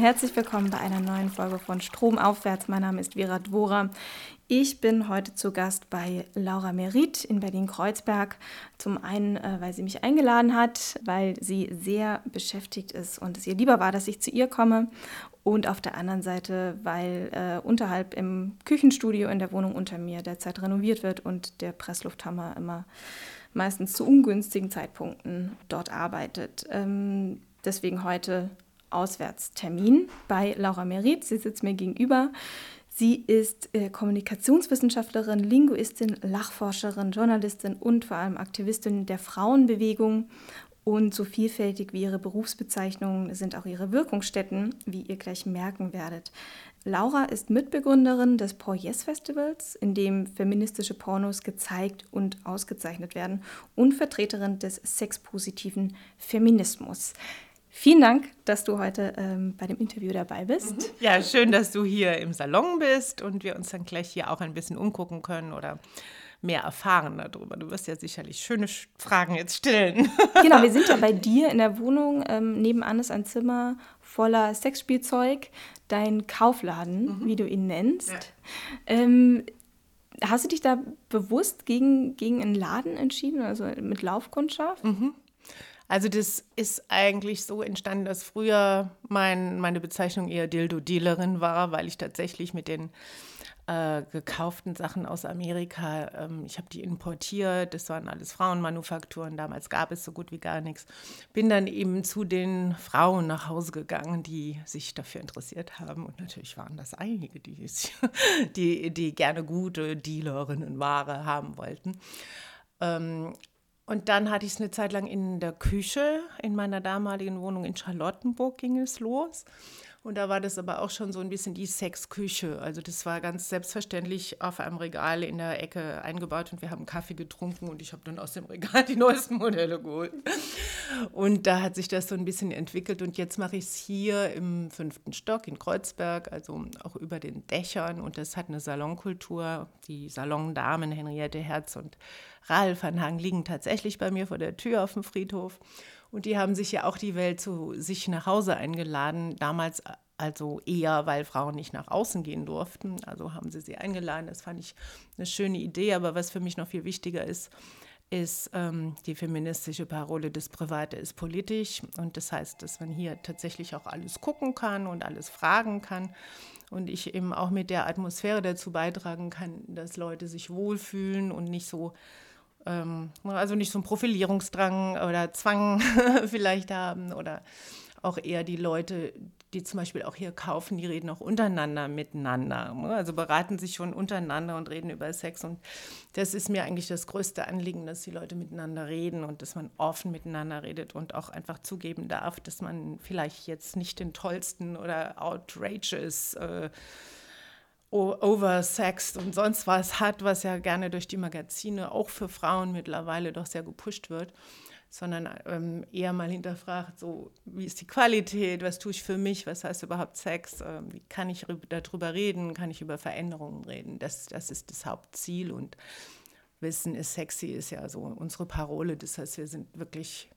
Herzlich willkommen bei einer neuen Folge von Stromaufwärts. Mein Name ist Vera Dvora. Ich bin heute zu Gast bei Laura Merit in Berlin-Kreuzberg. Zum einen, äh, weil sie mich eingeladen hat, weil sie sehr beschäftigt ist und es ihr lieber war, dass ich zu ihr komme. Und auf der anderen Seite, weil äh, unterhalb im Küchenstudio in der Wohnung unter mir derzeit renoviert wird und der Presslufthammer immer meistens zu ungünstigen Zeitpunkten dort arbeitet. Ähm, deswegen heute Auswärtstermin bei Laura Merit. Sie sitzt mir gegenüber. Sie ist äh, Kommunikationswissenschaftlerin, Linguistin, Lachforscherin, Journalistin und vor allem Aktivistin der Frauenbewegung. Und so vielfältig wie ihre Berufsbezeichnungen sind auch ihre Wirkungsstätten, wie ihr gleich merken werdet. Laura ist Mitbegründerin des Por Yes Festivals, in dem feministische Pornos gezeigt und ausgezeichnet werden und Vertreterin des sexpositiven Feminismus. Vielen Dank, dass du heute ähm, bei dem Interview dabei bist. Mhm. Ja, schön, dass du hier im Salon bist und wir uns dann gleich hier auch ein bisschen umgucken können oder mehr erfahren darüber. Du wirst ja sicherlich schöne Fragen jetzt stellen. Genau, wir sind ja bei dir in der Wohnung. Ähm, nebenan ist ein Zimmer voller Sexspielzeug, dein Kaufladen, mhm. wie du ihn nennst. Ja. Ähm, hast du dich da bewusst gegen, gegen einen Laden entschieden, also mit Laufkundschaft? Mhm. Also das ist eigentlich so entstanden, dass früher mein, meine Bezeichnung eher Dildo-Dealerin war, weil ich tatsächlich mit den äh, gekauften Sachen aus Amerika, ähm, ich habe die importiert, das waren alles Frauenmanufakturen, damals gab es so gut wie gar nichts. Bin dann eben zu den Frauen nach Hause gegangen, die sich dafür interessiert haben und natürlich waren das einige, die, die, die gerne gute Dealerinnen Ware haben wollten. Und dann hatte ich es eine Zeit lang in der Küche. In meiner damaligen Wohnung in Charlottenburg ging es los. Und da war das aber auch schon so ein bisschen die Sexküche. Also das war ganz selbstverständlich auf einem Regal in der Ecke eingebaut und wir haben Kaffee getrunken und ich habe dann aus dem Regal die neuesten Modelle geholt. Und da hat sich das so ein bisschen entwickelt und jetzt mache ich es hier im fünften Stock in Kreuzberg, also auch über den Dächern und das hat eine Salonkultur. Die Salondamen Henriette Herz und Ralf van Hagen liegen tatsächlich bei mir vor der Tür auf dem Friedhof. Und die haben sich ja auch die Welt zu sich nach Hause eingeladen. Damals also eher, weil Frauen nicht nach außen gehen durften. Also haben sie sie eingeladen. Das fand ich eine schöne Idee. Aber was für mich noch viel wichtiger ist, ist ähm, die feministische Parole, das Private ist politisch. Und das heißt, dass man hier tatsächlich auch alles gucken kann und alles fragen kann. Und ich eben auch mit der Atmosphäre dazu beitragen kann, dass Leute sich wohlfühlen und nicht so ähm, also nicht so einen Profilierungsdrang oder Zwang vielleicht haben oder auch eher die Leute, die zum Beispiel auch hier kaufen, die reden auch untereinander miteinander. Ne? Also beraten sich schon untereinander und reden über Sex. Und das ist mir eigentlich das größte Anliegen, dass die Leute miteinander reden und dass man offen miteinander redet und auch einfach zugeben darf, dass man vielleicht jetzt nicht den tollsten oder outrageous äh, oversext und sonst was hat, was ja gerne durch die Magazine auch für Frauen mittlerweile doch sehr gepusht wird, sondern ähm, eher mal hinterfragt, so wie ist die Qualität, was tue ich für mich, was heißt überhaupt Sex, ähm, wie kann ich darüber reden, kann ich über Veränderungen reden, das, das ist das Hauptziel und Wissen ist sexy ist ja so unsere Parole, das heißt, wir sind wirklich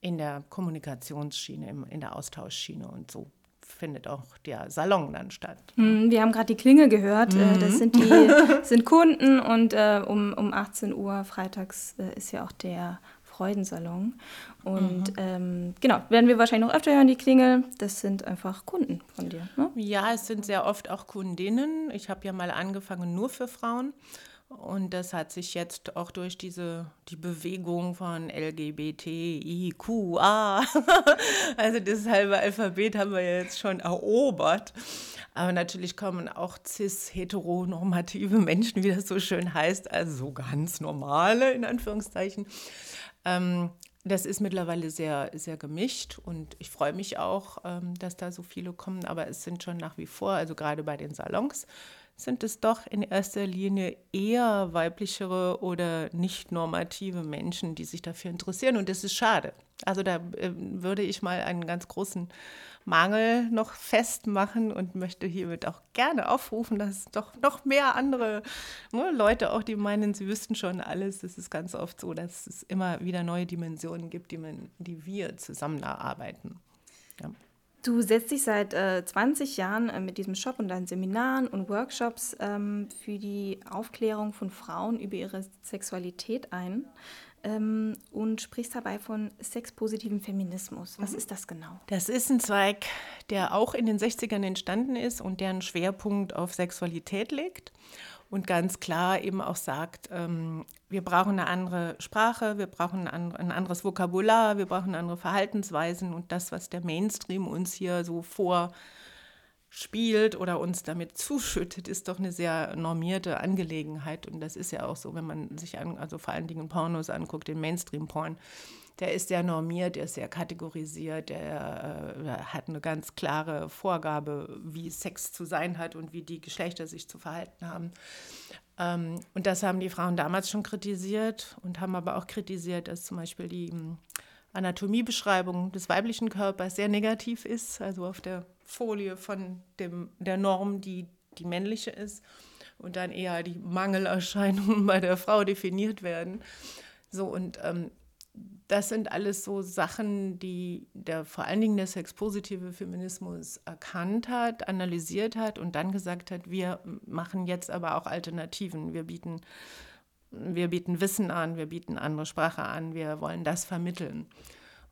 in der Kommunikationsschiene, in der Austauschschiene und so findet auch der Salon dann statt. Hm, wir haben gerade die Klinge gehört. Äh, mhm. Das sind die sind Kunden und äh, um, um 18 Uhr freitags äh, ist ja auch der Freudensalon. Und mhm. ähm, genau, werden wir wahrscheinlich noch öfter hören, die Klingel. Das sind einfach Kunden von dir. Ne? Ja, es sind sehr oft auch Kundinnen. Ich habe ja mal angefangen nur für Frauen. Und das hat sich jetzt auch durch diese die Bewegung von LGBTIQA, also das halbe Alphabet haben wir jetzt schon erobert. Aber natürlich kommen auch cis-heteronormative Menschen, wie das so schön heißt, also so ganz normale in Anführungszeichen. Ähm, das ist mittlerweile sehr, sehr gemischt und ich freue mich auch, ähm, dass da so viele kommen, aber es sind schon nach wie vor, also gerade bei den Salons, sind es doch in erster Linie eher weiblichere oder nicht normative Menschen, die sich dafür interessieren. Und das ist schade. Also da äh, würde ich mal einen ganz großen Mangel noch festmachen und möchte hiermit auch gerne aufrufen, dass es doch noch mehr andere ne, Leute auch, die meinen, sie wüssten schon alles. Es ist ganz oft so, dass es immer wieder neue Dimensionen gibt, die, man, die wir zusammen erarbeiten. Ja. Du setzt dich seit äh, 20 Jahren äh, mit diesem Shop und deinen Seminaren und Workshops ähm, für die Aufklärung von Frauen über ihre Sexualität ein ähm, und sprichst dabei von sexpositivem Feminismus. Was mhm. ist das genau? Das ist ein Zweig, der auch in den 60ern entstanden ist und der einen Schwerpunkt auf Sexualität legt und ganz klar eben auch sagt, ähm, wir brauchen eine andere Sprache, wir brauchen ein, anderes Vokabular, wir brauchen andere Verhaltensweisen und das, was der Mainstream uns hier so vorspielt oder uns damit zuschüttet, ist doch eine sehr normierte Angelegenheit und das ist ja auch so, wenn man sich an, also vor allen Dingen Pornos anguckt, den Mainstream-Porn, der ist sehr normiert, der ist sehr kategorisiert, der äh, hat eine ganz klare Vorgabe, wie Sex zu sein hat und wie die Geschlechter sich zu verhalten haben. Ähm, und das haben die Frauen damals schon kritisiert und haben aber auch kritisiert, dass zum Beispiel die ähm, Anatomiebeschreibung des weiblichen Körpers sehr negativ ist, also auf der Folie von dem, der Norm, die die männliche ist und dann eher die Mangelerscheinungen bei der Frau definiert werden. So, und ähm, das sind alles so Sachen, die der vor allen Dingen der sexpositive Feminismus erkannt hat, analysiert hat und dann gesagt hat, wir machen jetzt aber auch Alternativen. Wir bieten, wir bieten Wissen an, wir bieten andere Sprache an, wir wollen das vermitteln.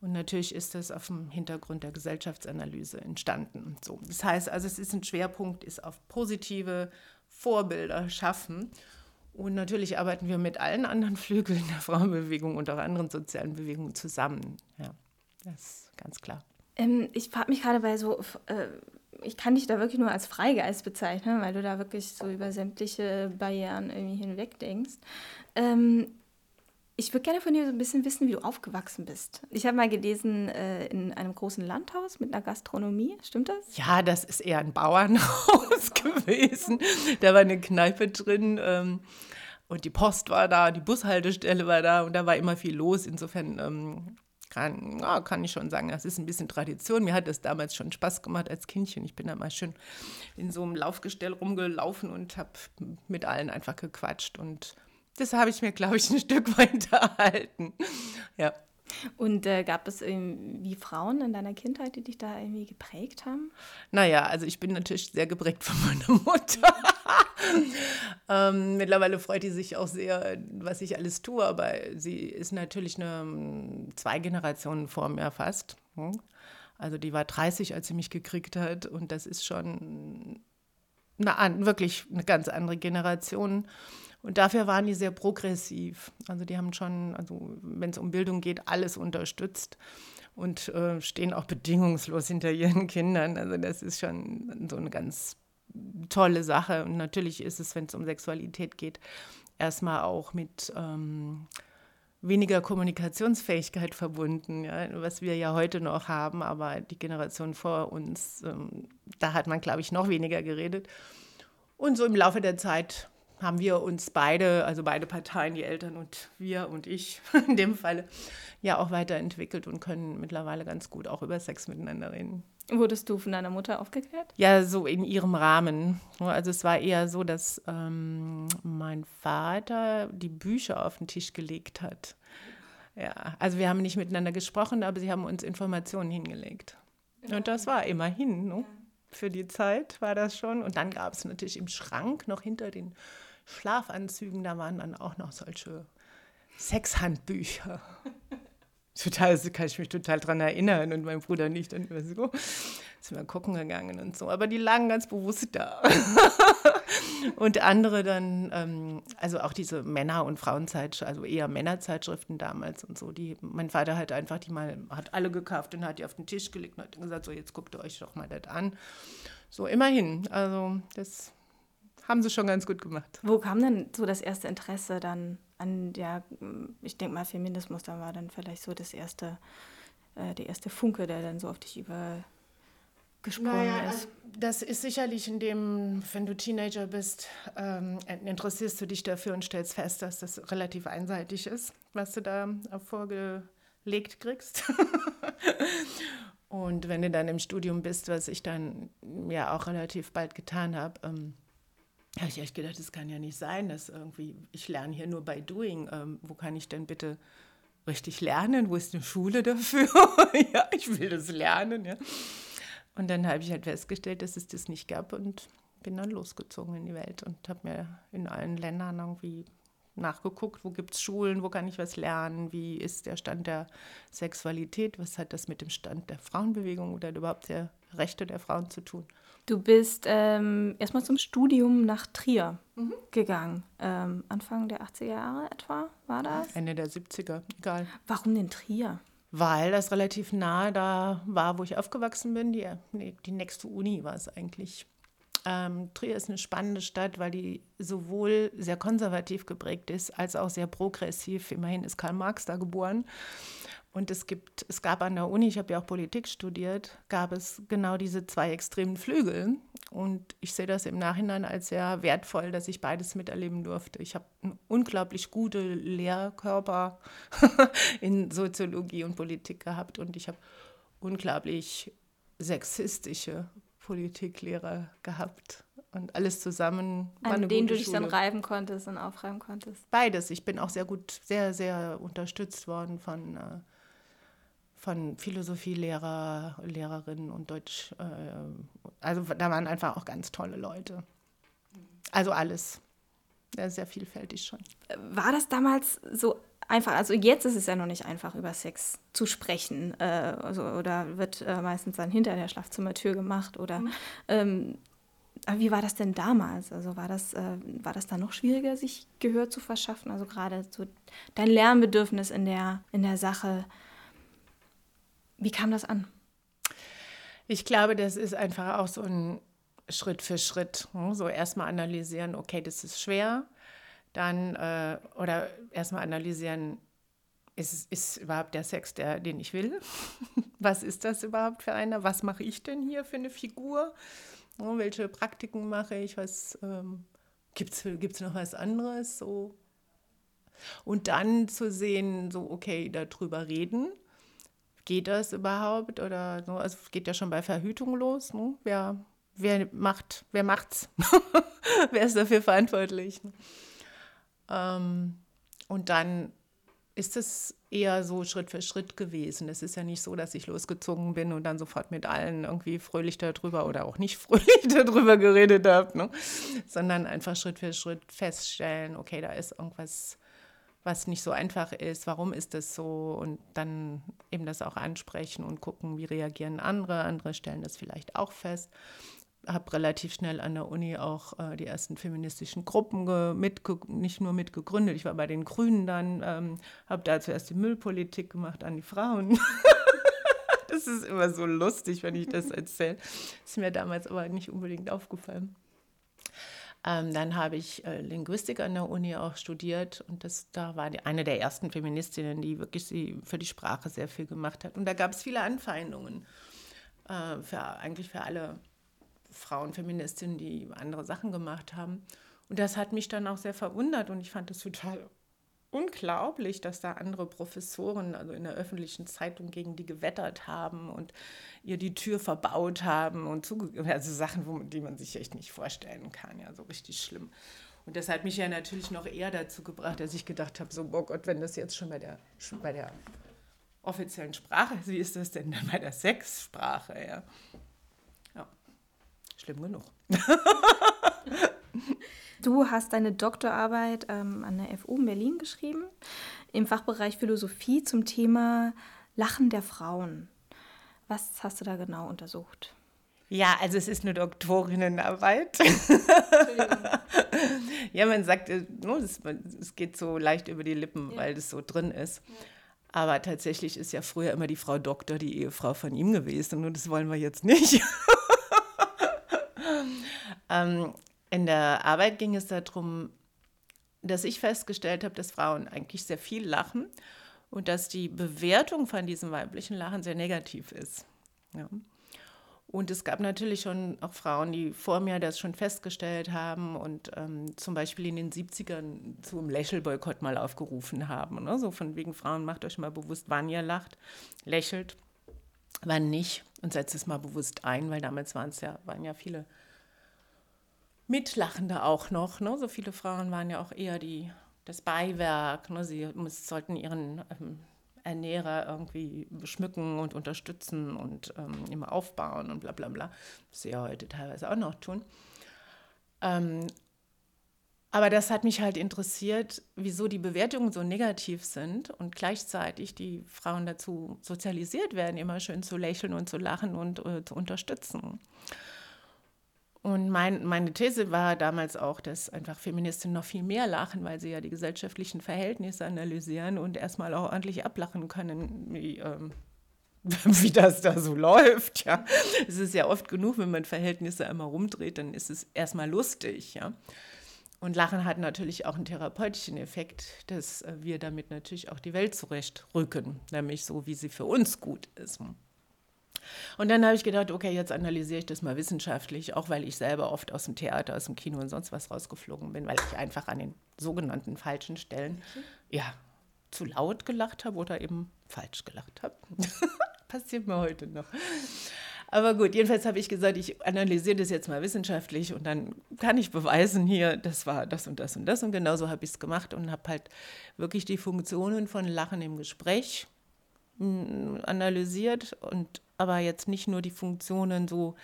Und natürlich ist das auf dem Hintergrund der Gesellschaftsanalyse entstanden. So, das heißt also, es ist ein Schwerpunkt, ist auf positive Vorbilder schaffen. Und natürlich arbeiten wir mit allen anderen Flügeln der Frauenbewegung und auch anderen sozialen Bewegungen zusammen. Ja, das ist ganz klar. Ähm, ich frage mich gerade bei so, äh, ich kann dich da wirklich nur als Freigeist bezeichnen, weil du da wirklich so über sämtliche Barrieren irgendwie hinweg denkst. Ähm, ich würde gerne von dir so ein bisschen wissen, wie du aufgewachsen bist. Ich habe mal gelesen, äh, in einem großen Landhaus mit einer Gastronomie. Stimmt das? Ja, das ist eher ein Bauernhaus gewesen. Da war eine Kneipe drin. Ähm, und die Post war da, die Bushaltestelle war da und da war immer viel los. Insofern ähm, kann, ja, kann ich schon sagen, das ist ein bisschen Tradition. Mir hat das damals schon Spaß gemacht als Kindchen. Ich bin da mal schön in so einem Laufgestell rumgelaufen und habe mit allen einfach gequatscht und das habe ich mir, glaube ich, ein Stück weit erhalten. Ja. Und äh, gab es irgendwie Frauen in deiner Kindheit, die dich da irgendwie geprägt haben? Naja, also ich bin natürlich sehr geprägt von meiner Mutter. ähm, mittlerweile freut sie sich auch sehr, was ich alles tue, aber sie ist natürlich eine zwei Generationen vor mir fast. Hm? Also die war 30, als sie mich gekriegt hat und das ist schon eine, wirklich eine ganz andere Generation. Und dafür waren die sehr progressiv. Also die haben schon, also wenn es um Bildung geht, alles unterstützt und äh, stehen auch bedingungslos hinter ihren Kindern. Also das ist schon so eine ganz tolle Sache. Und natürlich ist es, wenn es um Sexualität geht, erstmal auch mit ähm, weniger Kommunikationsfähigkeit verbunden, ja, was wir ja heute noch haben, aber die Generation vor uns, ähm, da hat man, glaube ich, noch weniger geredet. Und so im Laufe der Zeit haben wir uns beide, also beide Parteien, die Eltern und wir und ich in dem Fall, ja auch weiterentwickelt und können mittlerweile ganz gut auch über Sex miteinander reden. Wurdest du von deiner Mutter aufgeklärt? Ja, so in ihrem Rahmen. Also es war eher so, dass ähm, mein Vater die Bücher auf den Tisch gelegt hat. Ja, also wir haben nicht miteinander gesprochen, aber sie haben uns Informationen hingelegt. Und das war immerhin, ne? für die Zeit war das schon. Und dann gab es natürlich im Schrank noch hinter den Schlafanzügen, da waren dann auch noch solche Sexhandbücher. Total, kann ich mich total dran erinnern und mein Bruder nicht. Dann immer so, sind wir gucken gegangen und so. Aber die lagen ganz bewusst da. und andere dann, ähm, also auch diese Männer- und Frauenzeitschriften, also eher Männerzeitschriften damals und so. Die, mein Vater hat einfach die mal, hat alle gekauft und hat die auf den Tisch gelegt und hat gesagt, so jetzt guckt ihr euch doch mal das an. So immerhin, also das haben sie schon ganz gut gemacht. Wo kam denn so das erste Interesse dann an der, ich denke mal, Feminismus, da war dann vielleicht so das erste, äh, der erste Funke, der dann so auf dich übergesprungen naja, ist? Also das ist sicherlich in dem, wenn du Teenager bist, ähm, interessierst du dich dafür und stellst fest, dass das relativ einseitig ist, was du da vorgelegt kriegst. und wenn du dann im Studium bist, was ich dann ja auch relativ bald getan habe, ähm, habe ich echt gedacht, das kann ja nicht sein, dass irgendwie, ich lerne hier nur bei Doing. Ähm, wo kann ich denn bitte richtig lernen? Wo ist eine Schule dafür? ja, ich will das lernen, ja. Und dann habe ich halt festgestellt, dass es das nicht gab und bin dann losgezogen in die Welt und habe mir in allen Ländern irgendwie nachgeguckt, wo gibt es Schulen, wo kann ich was lernen, wie ist der Stand der Sexualität, was hat das mit dem Stand der Frauenbewegung oder überhaupt der Rechte der Frauen zu tun. Du bist ähm, erstmal zum Studium nach Trier mhm. gegangen. Ähm, Anfang der 80er Jahre etwa war das? Ende der 70er, egal. Warum denn Trier? Weil das relativ nahe da war, wo ich aufgewachsen bin. Die, die nächste Uni war es eigentlich. Ähm, Trier ist eine spannende Stadt, weil die sowohl sehr konservativ geprägt ist, als auch sehr progressiv. Immerhin ist Karl Marx da geboren. Und es gibt, es gab an der Uni, ich habe ja auch Politik studiert, gab es genau diese zwei extremen Flügel. Und ich sehe das im Nachhinein als sehr wertvoll, dass ich beides miterleben durfte. Ich habe einen unglaublich gute Lehrkörper in Soziologie und Politik gehabt und ich habe unglaublich sexistische Politiklehrer gehabt und alles zusammen. An denen du dich Schule. dann reiben konntest und aufreiben konntest. Beides. Ich bin auch sehr gut, sehr, sehr unterstützt worden von, äh, von Philosophielehrer, Lehrerinnen und Deutsch. Äh, also da waren einfach auch ganz tolle Leute. Also alles. Ja, sehr vielfältig schon. War das damals so einfach, also jetzt ist es ja noch nicht einfach, über Sex zu sprechen. Äh, also, oder wird äh, meistens dann hinter der Schlafzimmertür gemacht. Oder mhm. ähm, aber wie war das denn damals? Also war das, äh, war das dann noch schwieriger, sich Gehör zu verschaffen? Also gerade so dein Lernbedürfnis in der, in der Sache. Wie kam das an? Ich glaube, das ist einfach auch so ein Schritt für Schritt. Ne? So erstmal analysieren, okay, das ist schwer dann äh, oder erstmal analysieren, ist, ist überhaupt der Sex, der, den ich will? Was ist das überhaupt für einer? Was mache ich denn hier für eine Figur? Oh, welche Praktiken mache ich? Was ähm, gibt es noch was anderes? So. Und dann zu sehen, so, okay, darüber reden. Geht das überhaupt? Oder so? Also es geht ja schon bei Verhütung los. Ne? Wer, wer macht, wer macht's? wer ist dafür verantwortlich? Ne? Ähm, und dann ist es eher so Schritt für Schritt gewesen. Es ist ja nicht so, dass ich losgezogen bin und dann sofort mit allen irgendwie fröhlich darüber oder auch nicht fröhlich darüber geredet habe, ne? sondern einfach Schritt für Schritt feststellen, okay, da ist irgendwas, was nicht so einfach ist, warum ist das so und dann eben das auch ansprechen und gucken, wie reagieren andere. Andere stellen das vielleicht auch fest habe relativ schnell an der Uni auch äh, die ersten feministischen Gruppen nicht nur mitgegründet. Ich war bei den Grünen dann, ähm, habe da zuerst die Müllpolitik gemacht an die Frauen. das ist immer so lustig, wenn ich das erzähle. Ist mir damals aber nicht unbedingt aufgefallen. Ähm, dann habe ich äh, Linguistik an der Uni auch studiert und das, da war die, eine der ersten Feministinnen, die wirklich sie für die Sprache sehr viel gemacht hat. Und da gab es viele Anfeindungen, äh, für, eigentlich für alle Frauen, Feministinnen, die andere Sachen gemacht haben. Und das hat mich dann auch sehr verwundert und ich fand es total unglaublich, dass da andere Professoren, also in der öffentlichen Zeitung, gegen die gewettert haben und ihr die Tür verbaut haben und also Sachen, die man sich echt nicht vorstellen kann, ja, so richtig schlimm. Und das hat mich ja natürlich noch eher dazu gebracht, dass ich gedacht habe, so, oh Gott, wenn das jetzt schon bei der, schon bei der offiziellen Sprache ist, wie ist das denn dann bei der Sexsprache, ja? Schlimm genug. du hast deine Doktorarbeit ähm, an der FU in Berlin geschrieben, im Fachbereich Philosophie zum Thema Lachen der Frauen. Was hast du da genau untersucht? Ja, also es ist eine Doktorinnenarbeit. ja, man sagt, äh, es geht so leicht über die Lippen, ja. weil das so drin ist. Ja. Aber tatsächlich ist ja früher immer die Frau Doktor die Ehefrau von ihm gewesen und das wollen wir jetzt nicht. Ähm, in der Arbeit ging es darum, dass ich festgestellt habe, dass Frauen eigentlich sehr viel lachen und dass die Bewertung von diesem weiblichen Lachen sehr negativ ist. Ja. Und es gab natürlich schon auch Frauen, die vor mir das schon festgestellt haben und ähm, zum Beispiel in den 70ern zum Lächelboykott mal aufgerufen haben. Ne? So von wegen Frauen, macht euch mal bewusst, wann ihr lacht, lächelt, wann nicht und setzt es mal bewusst ein, weil damals waren es ja, waren ja viele Mitlachende auch noch. Ne? So viele Frauen waren ja auch eher die, das Beiwerk. Ne? Sie sollten ihren ähm, Ernährer irgendwie beschmücken und unterstützen und ähm, immer aufbauen und bla bla bla, was sie ja heute teilweise auch noch tun. Ähm, aber das hat mich halt interessiert, wieso die Bewertungen so negativ sind und gleichzeitig die Frauen dazu sozialisiert werden, immer schön zu lächeln und zu lachen und äh, zu unterstützen. Und mein, meine These war damals auch, dass einfach Feministinnen noch viel mehr lachen, weil sie ja die gesellschaftlichen Verhältnisse analysieren und erstmal auch ordentlich ablachen können, wie, ähm, wie das da so läuft. Ja. Es ist ja oft genug, wenn man Verhältnisse einmal rumdreht, dann ist es erstmal lustig. Ja. Und Lachen hat natürlich auch einen therapeutischen Effekt, dass wir damit natürlich auch die Welt zurechtrücken, nämlich so, wie sie für uns gut ist. Und dann habe ich gedacht, okay, jetzt analysiere ich das mal wissenschaftlich, auch weil ich selber oft aus dem Theater, aus dem Kino und sonst was rausgeflogen bin, weil ich einfach an den sogenannten falschen Stellen, okay. ja, zu laut gelacht habe oder eben falsch gelacht habe. Passiert mir heute noch. Aber gut, jedenfalls habe ich gesagt, ich analysiere das jetzt mal wissenschaftlich und dann kann ich beweisen, hier, das war das und das und das. Und genauso habe ich es gemacht und habe halt wirklich die Funktionen von Lachen im Gespräch analysiert und aber jetzt nicht nur die Funktionen so,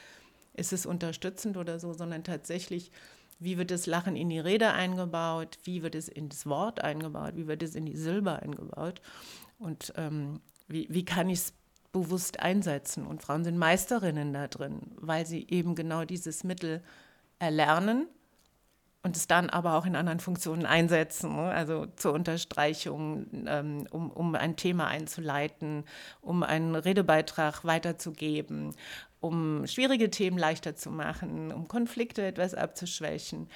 ist es unterstützend oder so, sondern tatsächlich, wie wird das Lachen in die Rede eingebaut, wie wird es ins Wort eingebaut, wie wird es in die Silbe eingebaut und ähm, wie, wie kann ich es bewusst einsetzen. Und Frauen sind Meisterinnen da drin, weil sie eben genau dieses Mittel erlernen und es dann aber auch in anderen Funktionen einsetzen, ne? also zur Unterstreichung, ähm, um, um ein Thema einzuleiten, um einen Redebeitrag weiterzugeben, um schwierige Themen leichter zu machen, um Konflikte etwas abzuschwächen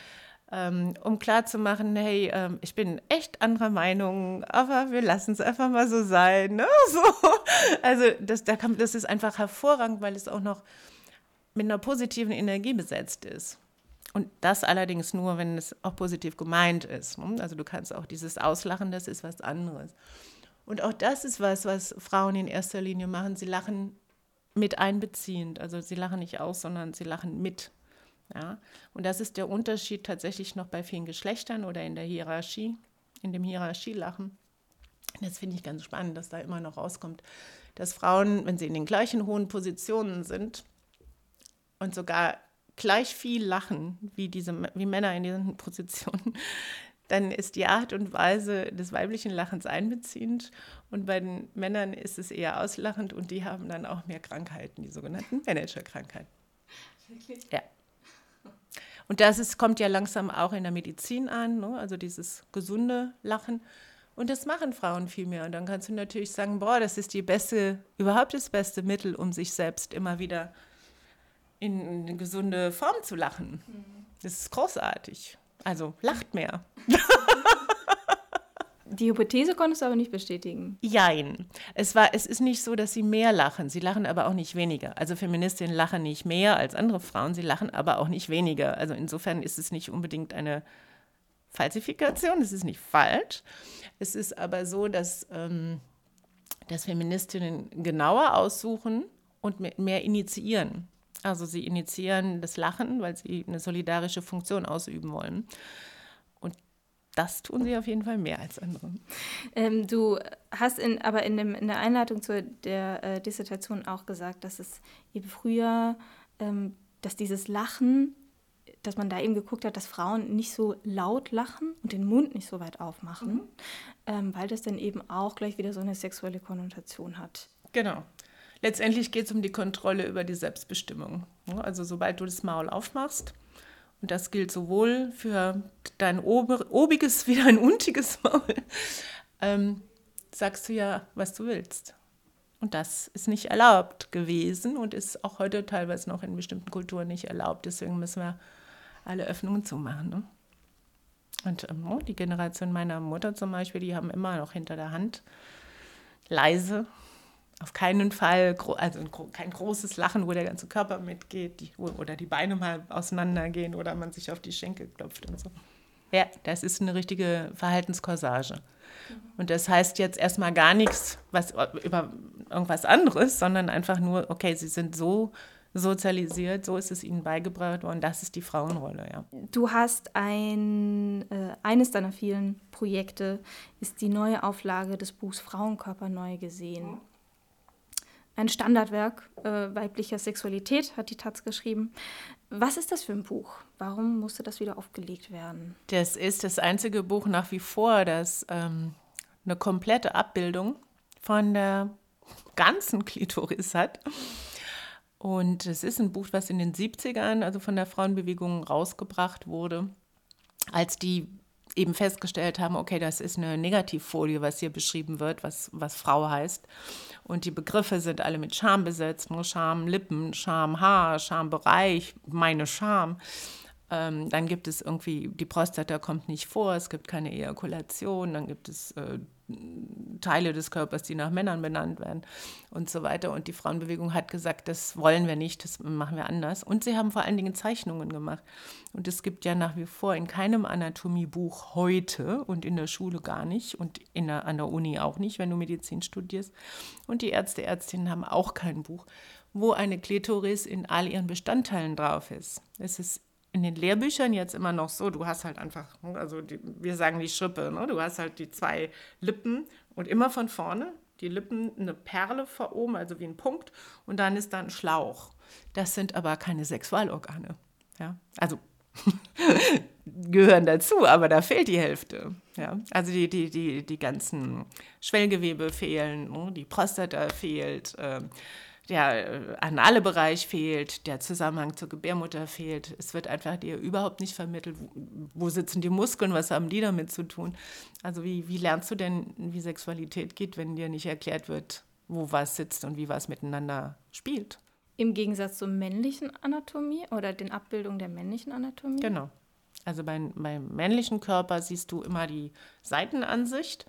ähm, um klarzumachen, hey, ähm, ich bin echt anderer Meinung, aber wir lassen es einfach mal so sein. Ne? So. Also das, das ist einfach hervorragend, weil es auch noch mit einer positiven Energie besetzt ist. Und das allerdings nur, wenn es auch positiv gemeint ist. Ne? Also du kannst auch dieses Auslachen, das ist was anderes. Und auch das ist was, was Frauen in erster Linie machen. Sie lachen mit einbeziehend. Also sie lachen nicht aus, sondern sie lachen mit. Ja? Und das ist der Unterschied tatsächlich noch bei vielen Geschlechtern oder in der Hierarchie, in dem Hierarchielachen. Das finde ich ganz spannend, dass da immer noch rauskommt, dass Frauen, wenn sie in den gleichen hohen Positionen sind und sogar gleich viel lachen wie, diese, wie Männer in diesen Positionen, dann ist die Art und Weise des weiblichen Lachens einbeziehend und bei den Männern ist es eher auslachend und die haben dann auch mehr Krankheiten, die sogenannten Managerkrankheiten. Wirklich? Ja. Und das ist, kommt ja langsam auch in der Medizin an, ne? also dieses gesunde Lachen. Und das machen Frauen viel mehr. Und dann kannst du natürlich sagen, boah, das ist die beste, überhaupt das beste Mittel, um sich selbst immer wieder in eine gesunde Form zu lachen. Mhm. Das ist großartig. Also lacht mehr. Die Hypothese konntest du aber nicht bestätigen. Jein. Es, war, es ist nicht so, dass sie mehr lachen. Sie lachen aber auch nicht weniger. Also Feministinnen lachen nicht mehr als andere Frauen, sie lachen aber auch nicht weniger. Also insofern ist es nicht unbedingt eine Falsifikation, es ist nicht falsch. Es ist aber so, dass, ähm, dass Feministinnen genauer aussuchen und mehr initiieren. Also sie initiieren das Lachen, weil sie eine solidarische Funktion ausüben wollen das tun sie auf jeden Fall mehr als andere. Ähm, du hast in, aber in, dem, in der Einleitung zu der äh, Dissertation auch gesagt, dass es eben früher, ähm, dass dieses Lachen, dass man da eben geguckt hat, dass Frauen nicht so laut lachen und den Mund nicht so weit aufmachen, mhm. ähm, weil das dann eben auch gleich wieder so eine sexuelle Konnotation hat. Genau. Letztendlich geht es um die Kontrolle über die Selbstbestimmung. Also sobald du das Maul aufmachst, und das gilt sowohl für dein obiges wie dein untiges Maul. Ähm, sagst du ja, was du willst. Und das ist nicht erlaubt gewesen und ist auch heute teilweise noch in bestimmten Kulturen nicht erlaubt. Deswegen müssen wir alle Öffnungen zumachen. Ne? Und ähm, oh, die Generation meiner Mutter zum Beispiel, die haben immer noch hinter der Hand leise auf keinen Fall, also kein großes Lachen, wo der ganze Körper mitgeht die, oder die Beine mal auseinandergehen oder man sich auf die Schenkel klopft und so. Ja, das ist eine richtige Verhaltenskorsage. Mhm. Und das heißt jetzt erstmal gar nichts was, über irgendwas anderes, sondern einfach nur, okay, sie sind so sozialisiert, so ist es ihnen beigebracht worden. Das ist die Frauenrolle, ja. Du hast ein, äh, eines deiner vielen Projekte, ist die neue Auflage des Buchs Frauenkörper neu gesehen. Ein Standardwerk äh, weiblicher Sexualität, hat die Taz geschrieben. Was ist das für ein Buch? Warum musste das wieder aufgelegt werden? Das ist das einzige Buch nach wie vor, das ähm, eine komplette Abbildung von der ganzen Klitoris hat. Und es ist ein Buch, was in den 70ern, also von der Frauenbewegung, rausgebracht wurde, als die eben festgestellt haben, okay, das ist eine Negativfolie, was hier beschrieben wird, was, was Frau heißt. Und die Begriffe sind alle mit Scham besetzt, nur Scham, Lippen, Scham, Haar, Schambereich, meine Scham. Ähm, dann gibt es irgendwie, die Prostata kommt nicht vor, es gibt keine Ejakulation, dann gibt es äh, Teile des Körpers, die nach Männern benannt werden und so weiter. Und die Frauenbewegung hat gesagt, das wollen wir nicht, das machen wir anders. Und sie haben vor allen Dingen Zeichnungen gemacht. Und es gibt ja nach wie vor in keinem Anatomiebuch heute und in der Schule gar nicht und in der, an der Uni auch nicht, wenn du Medizin studierst. Und die Ärzte, Ärztinnen haben auch kein Buch, wo eine Klitoris in all ihren Bestandteilen drauf ist. Es ist in den Lehrbüchern jetzt immer noch so, du hast halt einfach, ne, also die, wir sagen die Schrippe, ne? du hast halt die zwei Lippen und immer von vorne, die Lippen eine Perle vor oben, also wie ein Punkt, und dann ist da ein Schlauch. Das sind aber keine Sexualorgane. Ja? Also gehören dazu, aber da fehlt die Hälfte. Ja? Also die, die, die, die ganzen Schwellgewebe fehlen, ne? die Prostata fehlt. Der äh, anale Bereich fehlt, der Zusammenhang zur Gebärmutter fehlt. Es wird einfach dir überhaupt nicht vermittelt, wo, wo, sitzen die Muskeln, was haben die damit zu tun. Also wie, wie lernst du denn, wie Sexualität geht, wenn dir nicht erklärt wird, wo was sitzt und wie was miteinander spielt? Im Gegensatz zur männlichen Anatomie oder den Abbildungen der männlichen Anatomie? Genau. Also beim, beim männlichen Körper siehst du immer die Seitenansicht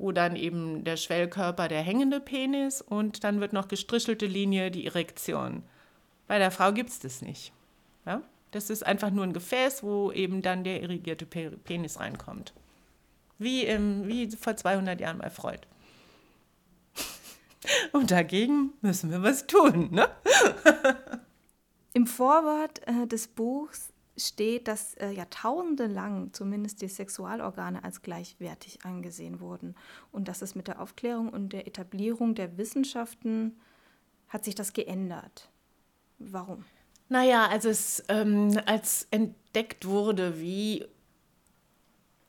wo dann eben der Schwellkörper der hängende Penis und dann wird noch gestrichelte Linie die Erektion. Bei der Frau gibt es das nicht. Ja? Das ist einfach nur ein Gefäß, wo eben dann der irrigierte Penis reinkommt. Wie, im, wie vor 200 Jahren bei Freud. Und dagegen müssen wir was tun. Ne? Im Vorwort äh, des Buchs steht, dass äh, Jahrtausende lang zumindest die Sexualorgane als gleichwertig angesehen wurden und dass es mit der Aufklärung und der Etablierung der Wissenschaften hat sich das geändert. Warum? Naja, also es, ähm, als entdeckt wurde, wie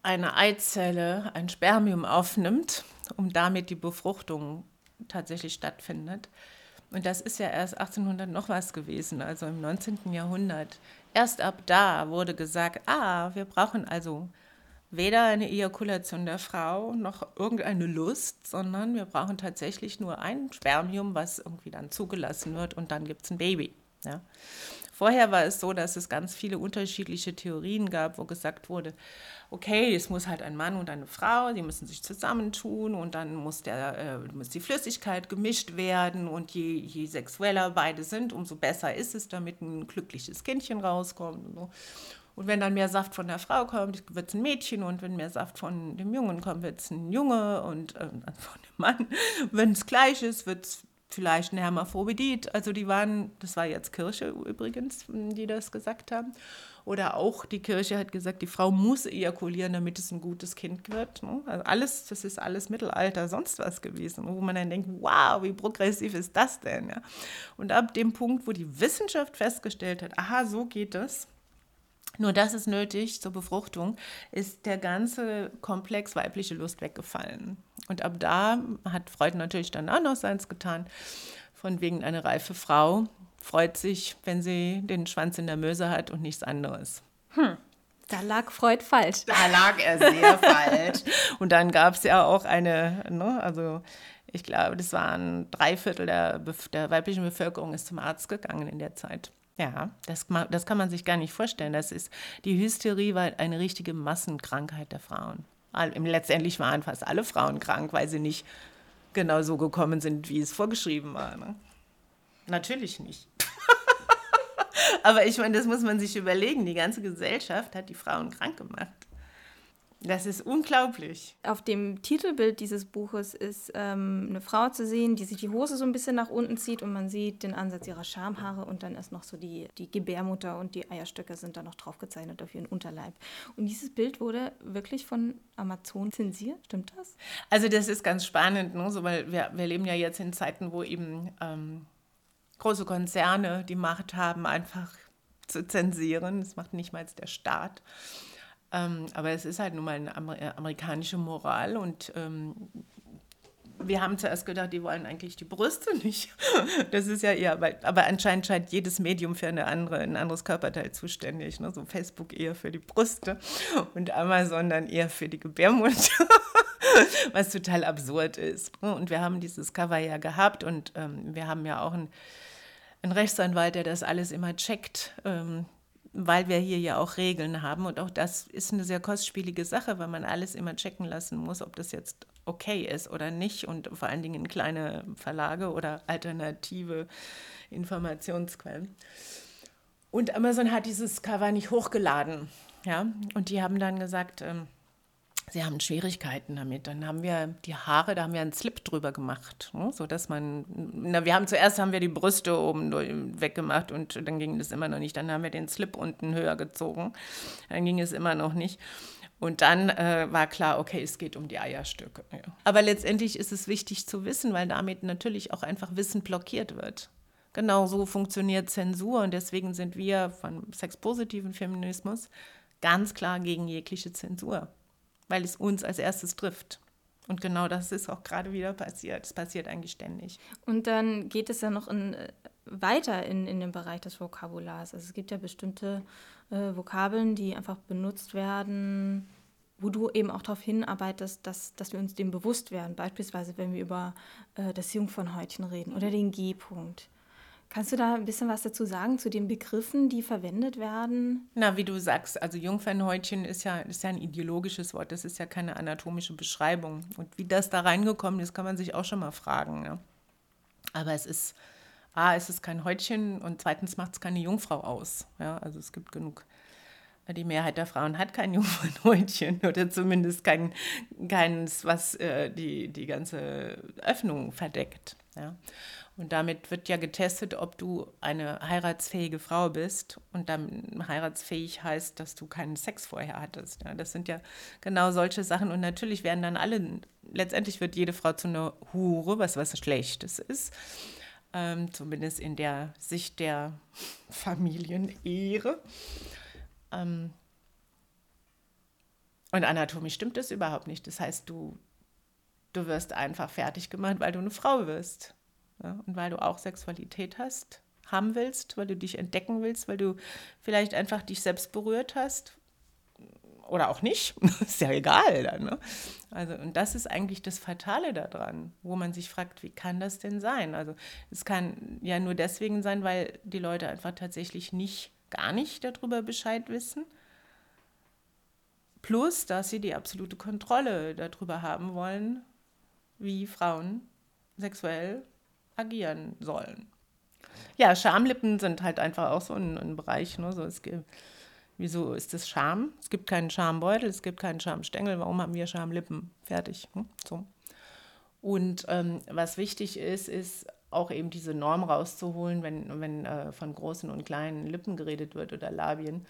eine Eizelle ein Spermium aufnimmt, um damit die Befruchtung tatsächlich stattfindet. Und das ist ja erst 1800 noch was gewesen, also im 19. Jahrhundert. Erst ab da wurde gesagt, ah, wir brauchen also weder eine Ejakulation der Frau noch irgendeine Lust, sondern wir brauchen tatsächlich nur ein Spermium, was irgendwie dann zugelassen wird und dann gibt es ein Baby. Ja. Vorher war es so, dass es ganz viele unterschiedliche Theorien gab, wo gesagt wurde, okay, es muss halt ein Mann und eine Frau, die müssen sich zusammentun und dann muss, der, äh, muss die Flüssigkeit gemischt werden und je, je sexueller beide sind, umso besser ist es, damit ein glückliches Kindchen rauskommt. Und, so. und wenn dann mehr Saft von der Frau kommt, wird es ein Mädchen und wenn mehr Saft von dem Jungen kommt, wird es ein Junge und äh, von dem Mann. Wenn es gleich ist, wird es vielleicht ein Hermaphrodit. Also die waren, das war jetzt Kirche übrigens, die das gesagt haben. Oder auch die Kirche hat gesagt, die Frau muss ejakulieren, damit es ein gutes Kind wird. Ne? Also alles, das ist alles Mittelalter, sonst was gewesen, wo man dann denkt, wow, wie progressiv ist das denn? Und ab dem Punkt, wo die Wissenschaft festgestellt hat, aha, so geht das, nur das ist nötig zur Befruchtung, ist der ganze Komplex weibliche Lust weggefallen. Und ab da hat Freud natürlich dann auch noch seins getan. Von wegen eine reife Frau freut sich, wenn sie den Schwanz in der Möse hat und nichts anderes. Hm. Da lag Freud falsch. Da lag er sehr falsch. Und dann gab es ja auch eine, ne, also ich glaube, das waren drei Viertel der, der weiblichen Bevölkerung ist zum Arzt gegangen in der Zeit. Ja, das, das kann man sich gar nicht vorstellen. Das ist, die Hysterie war eine richtige Massenkrankheit der Frauen. Letztendlich waren fast alle Frauen krank, weil sie nicht genau so gekommen sind, wie es vorgeschrieben war. Ne? Natürlich nicht. Aber ich meine, das muss man sich überlegen. Die ganze Gesellschaft hat die Frauen krank gemacht. Das ist unglaublich. Auf dem Titelbild dieses Buches ist ähm, eine Frau zu sehen, die sich die Hose so ein bisschen nach unten zieht und man sieht den Ansatz ihrer Schamhaare und dann ist noch so die, die Gebärmutter und die Eierstöcke sind da noch drauf gezeichnet auf ihren Unterleib. Und dieses Bild wurde wirklich von Amazon zensiert, stimmt das? Also das ist ganz spannend, ne? so, weil wir, wir leben ja jetzt in Zeiten, wo eben ähm, große Konzerne die Macht haben, einfach zu zensieren. Das macht nicht mal der Staat. Ähm, aber es ist halt nun mal eine Amer äh, amerikanische Moral und ähm, wir haben zuerst gedacht, die wollen eigentlich die Brüste nicht. Das ist ja eher, aber anscheinend scheint jedes Medium für eine andere, ein anderes Körperteil zuständig. Ne? So Facebook eher für die Brüste und Amazon dann eher für die Gebärmutter, was total absurd ist. Ne? Und wir haben dieses Cover ja gehabt und ähm, wir haben ja auch einen, einen Rechtsanwalt, der das alles immer checkt. Ähm, weil wir hier ja auch Regeln haben. Und auch das ist eine sehr kostspielige Sache, weil man alles immer checken lassen muss, ob das jetzt okay ist oder nicht. Und vor allen Dingen in kleine Verlage oder alternative Informationsquellen. Und Amazon hat dieses Cover nicht hochgeladen. Ja? Und die haben dann gesagt, ähm, sie haben Schwierigkeiten damit. Dann haben wir die Haare, da haben wir einen Slip drüber gemacht, ne? so dass man, na, wir haben zuerst haben wir die Brüste oben weggemacht und dann ging das immer noch nicht. Dann haben wir den Slip unten höher gezogen, dann ging es immer noch nicht. Und dann äh, war klar, okay, es geht um die Eierstücke. Ja. Aber letztendlich ist es wichtig zu wissen, weil damit natürlich auch einfach Wissen blockiert wird. Genau so funktioniert Zensur und deswegen sind wir von sexpositiven Feminismus ganz klar gegen jegliche Zensur weil es uns als erstes trifft. Und genau das ist auch gerade wieder passiert. Es passiert eigentlich ständig. Und dann geht es ja noch in, äh, weiter in, in den Bereich des Vokabulars. Also es gibt ja bestimmte äh, Vokabeln, die einfach benutzt werden, wo du eben auch darauf hinarbeitest, dass, dass wir uns dem bewusst werden. Beispielsweise, wenn wir über äh, das Jungfernhäutchen reden oder den G-Punkt. Kannst du da ein bisschen was dazu sagen, zu den Begriffen, die verwendet werden? Na, wie du sagst, also Jungfernhäutchen ist ja, ist ja ein ideologisches Wort, das ist ja keine anatomische Beschreibung. Und wie das da reingekommen ist, kann man sich auch schon mal fragen. Ja. Aber es ist, A, es ist kein Häutchen und zweitens macht es keine Jungfrau aus. Ja, also es gibt genug die Mehrheit der Frauen hat kein Jungfernhäutchen oder zumindest kein, keins, was äh, die, die ganze Öffnung verdeckt. Ja. Und damit wird ja getestet, ob du eine heiratsfähige Frau bist. Und dann heiratsfähig heißt, dass du keinen Sex vorher hattest. Ja, das sind ja genau solche Sachen. Und natürlich werden dann alle, letztendlich wird jede Frau zu einer Hure, was was Schlechtes ist. Ähm, zumindest in der Sicht der Familienehre. Ähm, und anatomisch stimmt das überhaupt nicht. Das heißt, du, du wirst einfach fertig gemacht, weil du eine Frau wirst. Ja, und weil du auch Sexualität hast, haben willst, weil du dich entdecken willst, weil du vielleicht einfach dich selbst berührt hast oder auch nicht, ist ja egal dann. Ne? Also, und das ist eigentlich das Fatale daran, wo man sich fragt, wie kann das denn sein? Also es kann ja nur deswegen sein, weil die Leute einfach tatsächlich nicht, gar nicht darüber Bescheid wissen. Plus, dass sie die absolute Kontrolle darüber haben wollen, wie Frauen sexuell agieren sollen. Ja, Schamlippen sind halt einfach auch so ein, ein Bereich. Ne? So, es gibt, wieso ist das Scham? Es gibt keinen Schambeutel, es gibt keinen Schamstängel. Warum haben wir Schamlippen? Fertig. Hm? So. Und ähm, was wichtig ist, ist auch eben diese Norm rauszuholen, wenn, wenn äh, von großen und kleinen Lippen geredet wird oder Labien,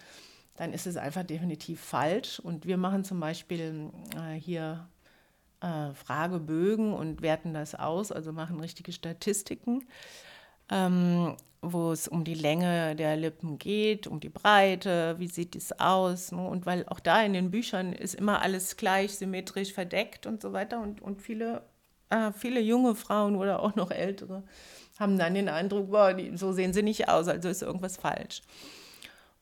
dann ist es einfach definitiv falsch. Und wir machen zum Beispiel äh, hier äh, Fragebögen und werten das aus, also machen richtige Statistiken, ähm, wo es um die Länge der Lippen geht, um die Breite, wie sieht es aus. Ne? Und weil auch da in den Büchern ist immer alles gleich symmetrisch verdeckt und so weiter. Und, und viele, äh, viele junge Frauen oder auch noch ältere haben dann den Eindruck, boah, die, so sehen sie nicht aus, also ist irgendwas falsch.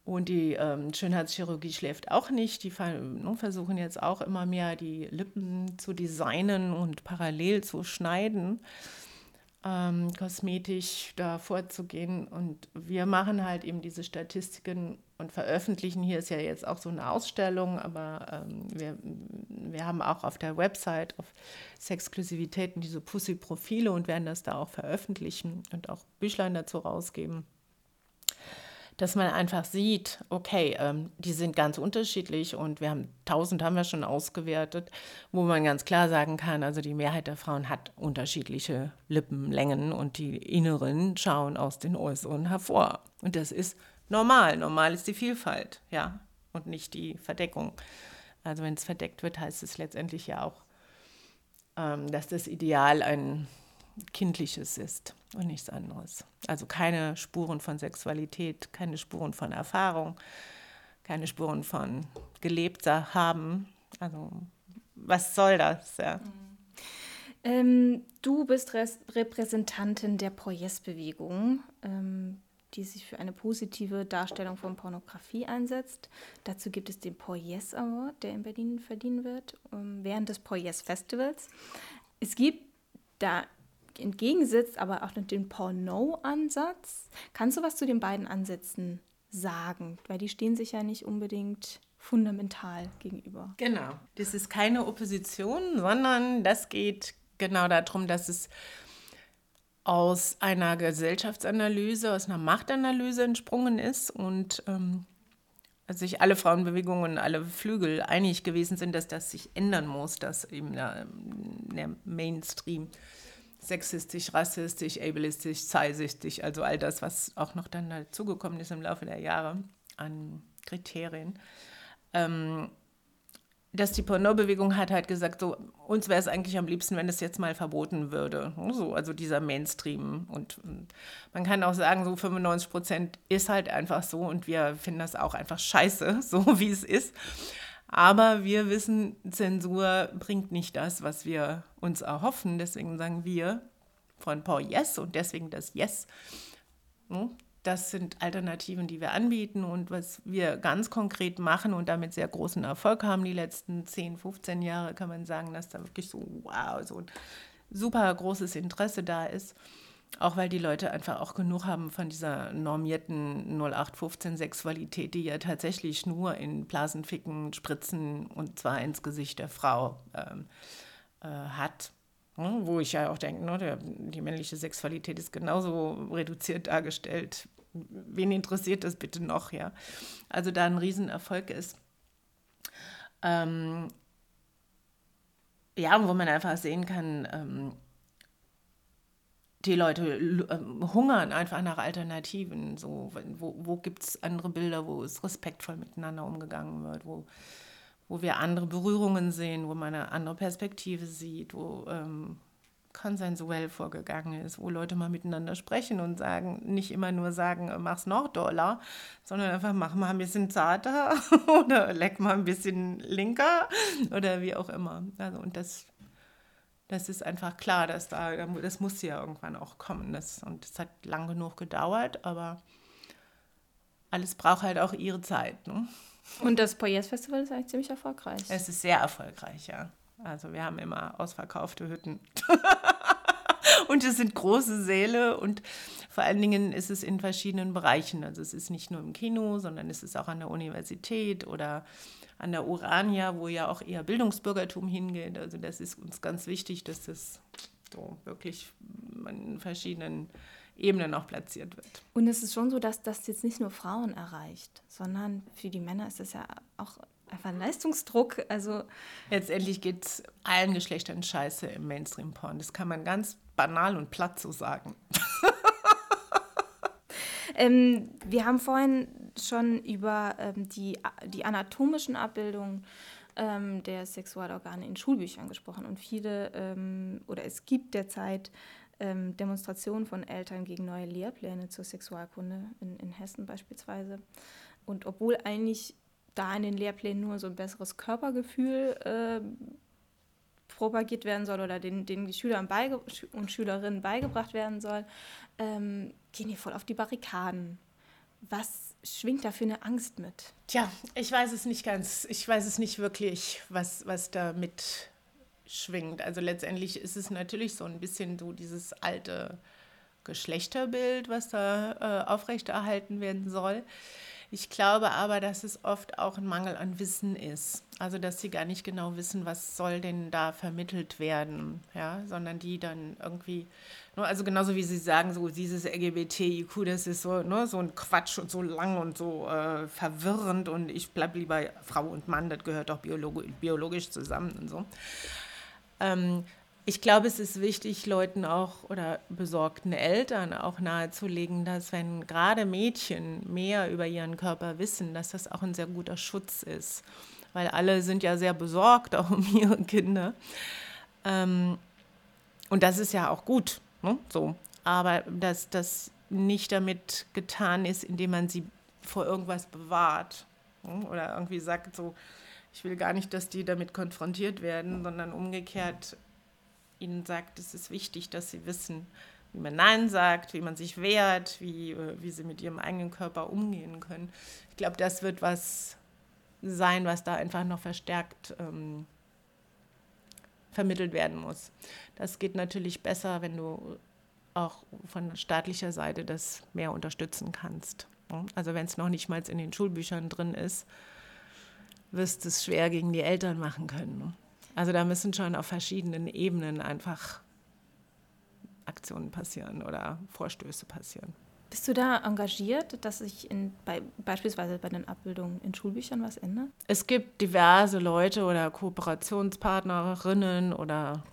Und die ähm, Schönheitschirurgie schläft auch nicht. Die ne, versuchen jetzt auch immer mehr die Lippen zu designen und parallel zu schneiden, ähm, kosmetisch da vorzugehen. Und wir machen halt eben diese Statistiken und veröffentlichen. Hier ist ja jetzt auch so eine Ausstellung, aber ähm, wir, wir haben auch auf der Website, auf Sexklusivitäten, diese Pussy-Profile und werden das da auch veröffentlichen und auch Büchlein dazu rausgeben dass man einfach sieht, okay, ähm, die sind ganz unterschiedlich und wir haben tausend haben wir schon ausgewertet, wo man ganz klar sagen kann, also die Mehrheit der Frauen hat unterschiedliche Lippenlängen und die inneren schauen aus den äußeren hervor. Und das ist normal. Normal ist die Vielfalt, ja, und nicht die Verdeckung. Also wenn es verdeckt wird, heißt es letztendlich ja auch, ähm, dass das Ideal ein kindliches ist und nichts anderes. Also keine Spuren von Sexualität, keine Spuren von Erfahrung, keine Spuren von gelebt haben. Also was soll das? Ja. Ähm, du bist Re Repräsentantin der Poyes-Bewegung, ähm, die sich für eine positive Darstellung von Pornografie einsetzt. Dazu gibt es den Poyes Award, der in Berlin verdienen wird, ähm, während des Poyes Festivals. Es gibt da entgegensitzt, aber auch den Porno-Ansatz. Kannst du was zu den beiden Ansätzen sagen? Weil die stehen sich ja nicht unbedingt fundamental gegenüber. Genau. Das ist keine Opposition, sondern das geht genau darum, dass es aus einer Gesellschaftsanalyse, aus einer Machtanalyse entsprungen ist und ähm, sich alle Frauenbewegungen, alle Flügel einig gewesen sind, dass das sich ändern muss, dass eben der, der Mainstream sexistisch, rassistisch, ableistisch, zeisistisch, also all das, was auch noch dann dazugekommen ist im Laufe der Jahre an Kriterien. Ähm, dass die Pornobewegung hat halt gesagt, so uns wäre es eigentlich am liebsten, wenn es jetzt mal verboten würde. So, also dieser Mainstream. Und, und man kann auch sagen, so 95 Prozent ist halt einfach so und wir finden das auch einfach scheiße, so wie es ist. Aber wir wissen, Zensur bringt nicht das, was wir uns erhoffen. Deswegen sagen wir von Paul Yes und deswegen das Yes. Hm? Das sind Alternativen, die wir anbieten und was wir ganz konkret machen und damit sehr großen Erfolg haben die letzten 10, 15 Jahre, kann man sagen, dass da wirklich so, wow, so ein super großes Interesse da ist. Auch weil die Leute einfach auch genug haben von dieser normierten 0815 Sexualität, die ja tatsächlich nur in Blasenficken, Spritzen und zwar ins Gesicht der Frau ähm, äh, hat. Ja, wo ich ja auch denke, ne, der, die männliche Sexualität ist genauso reduziert dargestellt. Wen interessiert das bitte noch, ja? Also da ein Riesenerfolg ist. Ähm, ja, wo man einfach sehen kann, ähm, die Leute ähm, hungern einfach nach Alternativen. So, wo wo gibt es andere Bilder, wo es respektvoll miteinander umgegangen wird, wo, wo wir andere Berührungen sehen, wo man eine andere Perspektive sieht, wo ähm, konsensuell vorgegangen ist, wo Leute mal miteinander sprechen und sagen, nicht immer nur sagen, mach's noch doller, sondern einfach mach mal ein bisschen zarter oder leck mal ein bisschen linker oder wie auch immer. Also, und das das ist einfach klar, dass da, das muss ja irgendwann auch kommen. Das, und es hat lang genug gedauert, aber alles braucht halt auch ihre Zeit. Ne? Und das Poyes Festival ist eigentlich ziemlich erfolgreich. Es ist sehr erfolgreich, ja. Also wir haben immer ausverkaufte Hütten. und es sind große Säle und vor allen Dingen ist es in verschiedenen Bereichen. Also es ist nicht nur im Kino, sondern es ist auch an der Universität oder an der Urania, wo ja auch eher Bildungsbürgertum hingeht. Also das ist uns ganz wichtig, dass das so wirklich in verschiedenen Ebenen auch platziert wird. Und es ist schon so, dass das jetzt nicht nur Frauen erreicht, sondern für die Männer ist es ja auch einfach ein Leistungsdruck. Also letztendlich geht es allen Geschlechtern scheiße im Mainstream-Porn. Das kann man ganz banal und platt so sagen. ähm, wir haben vorhin schon über ähm, die, die anatomischen Abbildungen ähm, der Sexualorgane in Schulbüchern gesprochen. Und viele, ähm, oder es gibt derzeit ähm, Demonstrationen von Eltern gegen neue Lehrpläne zur Sexualkunde, in, in Hessen beispielsweise. Und obwohl eigentlich da in den Lehrplänen nur so ein besseres Körpergefühl äh, propagiert werden soll oder den, den die Schüler und Schülerinnen beigebracht werden soll, ähm, gehen die voll auf die Barrikaden. Was schwingt da für eine Angst mit? Tja, ich weiß es nicht ganz. Ich weiß es nicht wirklich, was, was da mit schwingt. Also letztendlich ist es natürlich so ein bisschen so dieses alte Geschlechterbild, was da äh, aufrechterhalten werden soll. Ich glaube aber, dass es oft auch ein Mangel an Wissen ist. Also, dass sie gar nicht genau wissen, was soll denn da vermittelt werden, ja, sondern die dann irgendwie, also genauso wie sie sagen, so dieses LGBTIQ, das ist so, ne, so ein Quatsch und so lang und so äh, verwirrend und ich bleibe lieber Frau und Mann, das gehört doch biologisch, biologisch zusammen und so. Ähm, ich glaube, es ist wichtig, Leuten auch oder besorgten Eltern auch nahezulegen, dass wenn gerade Mädchen mehr über ihren Körper wissen, dass das auch ein sehr guter Schutz ist. Weil alle sind ja sehr besorgt, auch um ihre Kinder. Ähm, und das ist ja auch gut. Ne? So. Aber dass das nicht damit getan ist, indem man sie vor irgendwas bewahrt. Ne? Oder irgendwie sagt so, ich will gar nicht, dass die damit konfrontiert werden, sondern umgekehrt ihnen sagt, es ist wichtig, dass sie wissen, wie man Nein sagt, wie man sich wehrt, wie, äh, wie sie mit ihrem eigenen Körper umgehen können. Ich glaube, das wird was sein, was da einfach noch verstärkt ähm, vermittelt werden muss. Das geht natürlich besser, wenn du auch von staatlicher Seite das mehr unterstützen kannst. Also wenn es noch nicht mal in den Schulbüchern drin ist, wirst du es schwer gegen die Eltern machen können. Also da müssen schon auf verschiedenen Ebenen einfach Aktionen passieren oder Vorstöße passieren. Bist du da engagiert, dass sich in, bei, beispielsweise bei den Abbildungen in Schulbüchern was ändert? Es gibt diverse Leute oder Kooperationspartnerinnen oder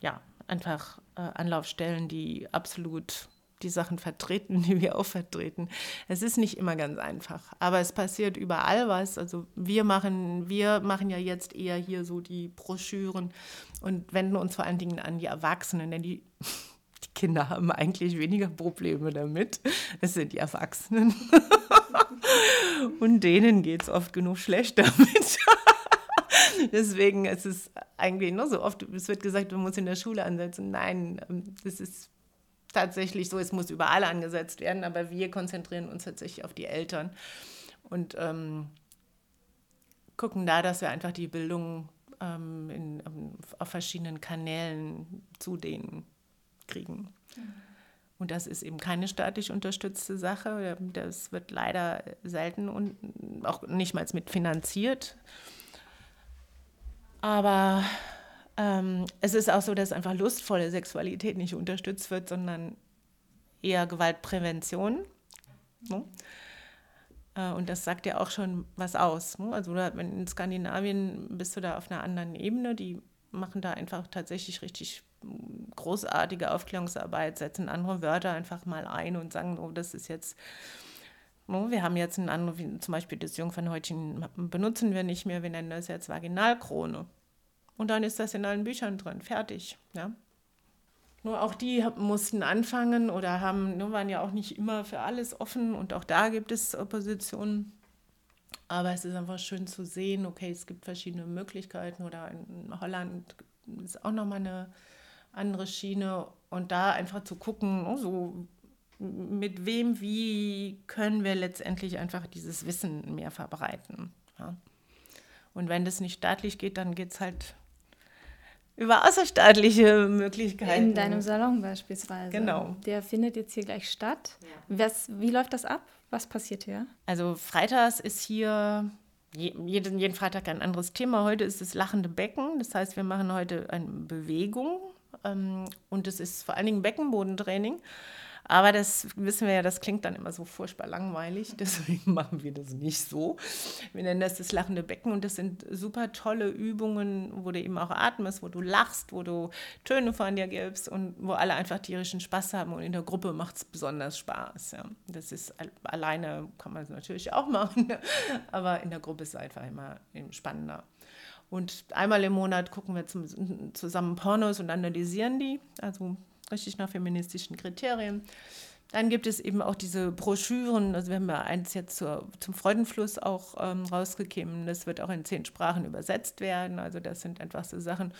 ja, einfach äh, Anlaufstellen, die absolut die Sachen vertreten, die wir auch vertreten. Es ist nicht immer ganz einfach, aber es passiert überall was. Also wir machen, wir machen ja jetzt eher hier so die Broschüren und wenden uns vor allen Dingen an die Erwachsenen, denn die, Kinder haben eigentlich weniger Probleme damit. Es sind die Erwachsenen. und denen geht es oft genug schlecht damit. Deswegen ist es eigentlich nur so oft, es wird gesagt, man muss in der Schule ansetzen. Nein, das ist tatsächlich so, es muss überall angesetzt werden, aber wir konzentrieren uns tatsächlich auf die Eltern und ähm, gucken da, dass wir einfach die Bildung ähm, in, ähm, auf verschiedenen Kanälen zu kriegen. Und das ist eben keine staatlich unterstützte Sache. Das wird leider selten und auch nicht mal mitfinanziert. Aber ähm, es ist auch so, dass einfach lustvolle Sexualität nicht unterstützt wird, sondern eher Gewaltprävention. Ne? Äh, und das sagt ja auch schon was aus. Ne? Also in Skandinavien bist du da auf einer anderen Ebene. Die machen da einfach tatsächlich richtig großartige Aufklärungsarbeit, setzen andere Wörter einfach mal ein und sagen, oh, das ist jetzt, oh, wir haben jetzt ein anderes, zum Beispiel das Jungfernhäutchen benutzen wir nicht mehr, wir nennen das jetzt Vaginalkrone. Und dann ist das in allen Büchern drin, fertig. Ja. Nur auch die mussten anfangen oder haben, nur waren ja auch nicht immer für alles offen und auch da gibt es Opposition. Aber es ist einfach schön zu sehen, okay, es gibt verschiedene Möglichkeiten oder in Holland ist auch nochmal eine andere Schiene und da einfach zu gucken, oh, so mit wem, wie können wir letztendlich einfach dieses Wissen mehr verbreiten. Ja. Und wenn das nicht staatlich geht, dann geht es halt über außerstaatliche Möglichkeiten. In deinem Salon beispielsweise. Genau. Der findet jetzt hier gleich statt. Ja. Was, wie läuft das ab? Was passiert hier? Also freitags ist hier jeden, jeden Freitag ein anderes Thema. Heute ist das lachende Becken. Das heißt, wir machen heute eine Bewegung und es ist vor allen Dingen Beckenbodentraining. Aber das wissen wir ja, das klingt dann immer so furchtbar langweilig. Deswegen machen wir das nicht so. Wir nennen das das lachende Becken und das sind super tolle Übungen, wo du eben auch atmest, wo du lachst, wo du Töne von dir gibst und wo alle einfach tierischen Spaß haben. Und in der Gruppe macht es besonders Spaß. Ja. Das ist alleine, kann man es natürlich auch machen, aber in der Gruppe ist es einfach immer spannender. Und einmal im Monat gucken wir zum, zusammen Pornos und analysieren die. Also richtig nach feministischen Kriterien. Dann gibt es eben auch diese Broschüren, also wir haben ja eins jetzt zur, zum Freudenfluss auch ähm, rausgegeben, das wird auch in zehn Sprachen übersetzt werden, also das sind einfach so Sachen.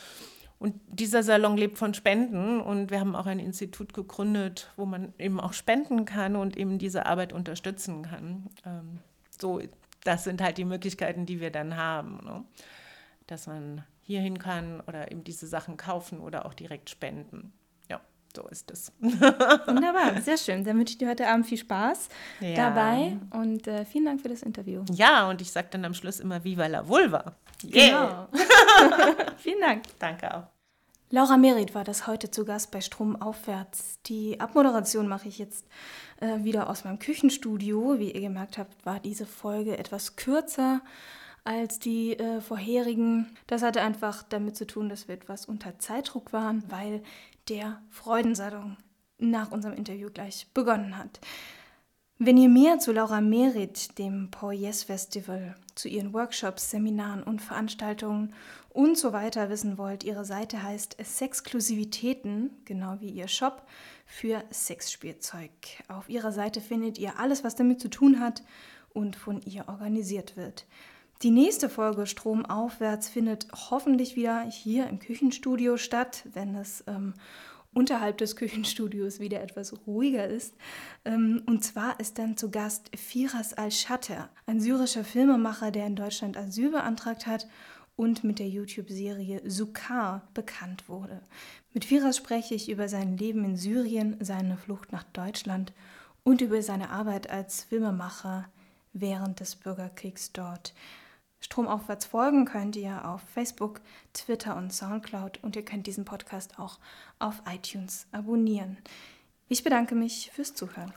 Und dieser Salon lebt von Spenden und wir haben auch ein Institut gegründet, wo man eben auch spenden kann und eben diese Arbeit unterstützen kann. Ähm, so, das sind halt die Möglichkeiten, die wir dann haben, ne? Dass man hierhin kann oder eben diese Sachen kaufen oder auch direkt spenden. so ist es. Wunderbar, sehr schön. Dann wünsche ich dir heute Abend viel Spaß ja. dabei und äh, vielen Dank für das Interview. Ja, und ich sage dann am Schluss immer Viva la Vulva. Yeah. Genau. vielen Dank. Danke auch. Laura Merit war das heute zu Gast bei Stromaufwärts. Die Abmoderation mache ich jetzt äh, wieder aus meinem Küchenstudio. Wie ihr gemerkt habt, war diese Folge etwas kürzer als die äh, vorherigen. Das hatte einfach damit zu tun, dass wir etwas unter Zeitdruck waren, weil der Freudensalon nach unserem Interview gleich begonnen hat. Wenn ihr mehr zu Laura Merit, dem Poyes Festival, zu ihren Workshops, Seminaren und Veranstaltungen und so weiter wissen wollt, ihre Seite heißt Sexklusivitäten, genau wie ihr Shop für Sexspielzeug. Auf ihrer Seite findet ihr alles, was damit zu tun hat und von ihr organisiert wird. Die nächste Folge Stromaufwärts findet hoffentlich wieder hier im Küchenstudio statt, wenn es ähm, unterhalb des Küchenstudios wieder etwas ruhiger ist. Ähm, und zwar ist dann zu Gast Firas Al-Shatter, ein syrischer Filmemacher, der in Deutschland Asyl beantragt hat und mit der YouTube-Serie Sukar bekannt wurde. Mit Firas spreche ich über sein Leben in Syrien, seine Flucht nach Deutschland und über seine Arbeit als Filmemacher während des Bürgerkriegs dort. Stromaufwärts folgen könnt ihr auf Facebook, Twitter und Soundcloud und ihr könnt diesen Podcast auch auf iTunes abonnieren. Ich bedanke mich fürs Zuhören.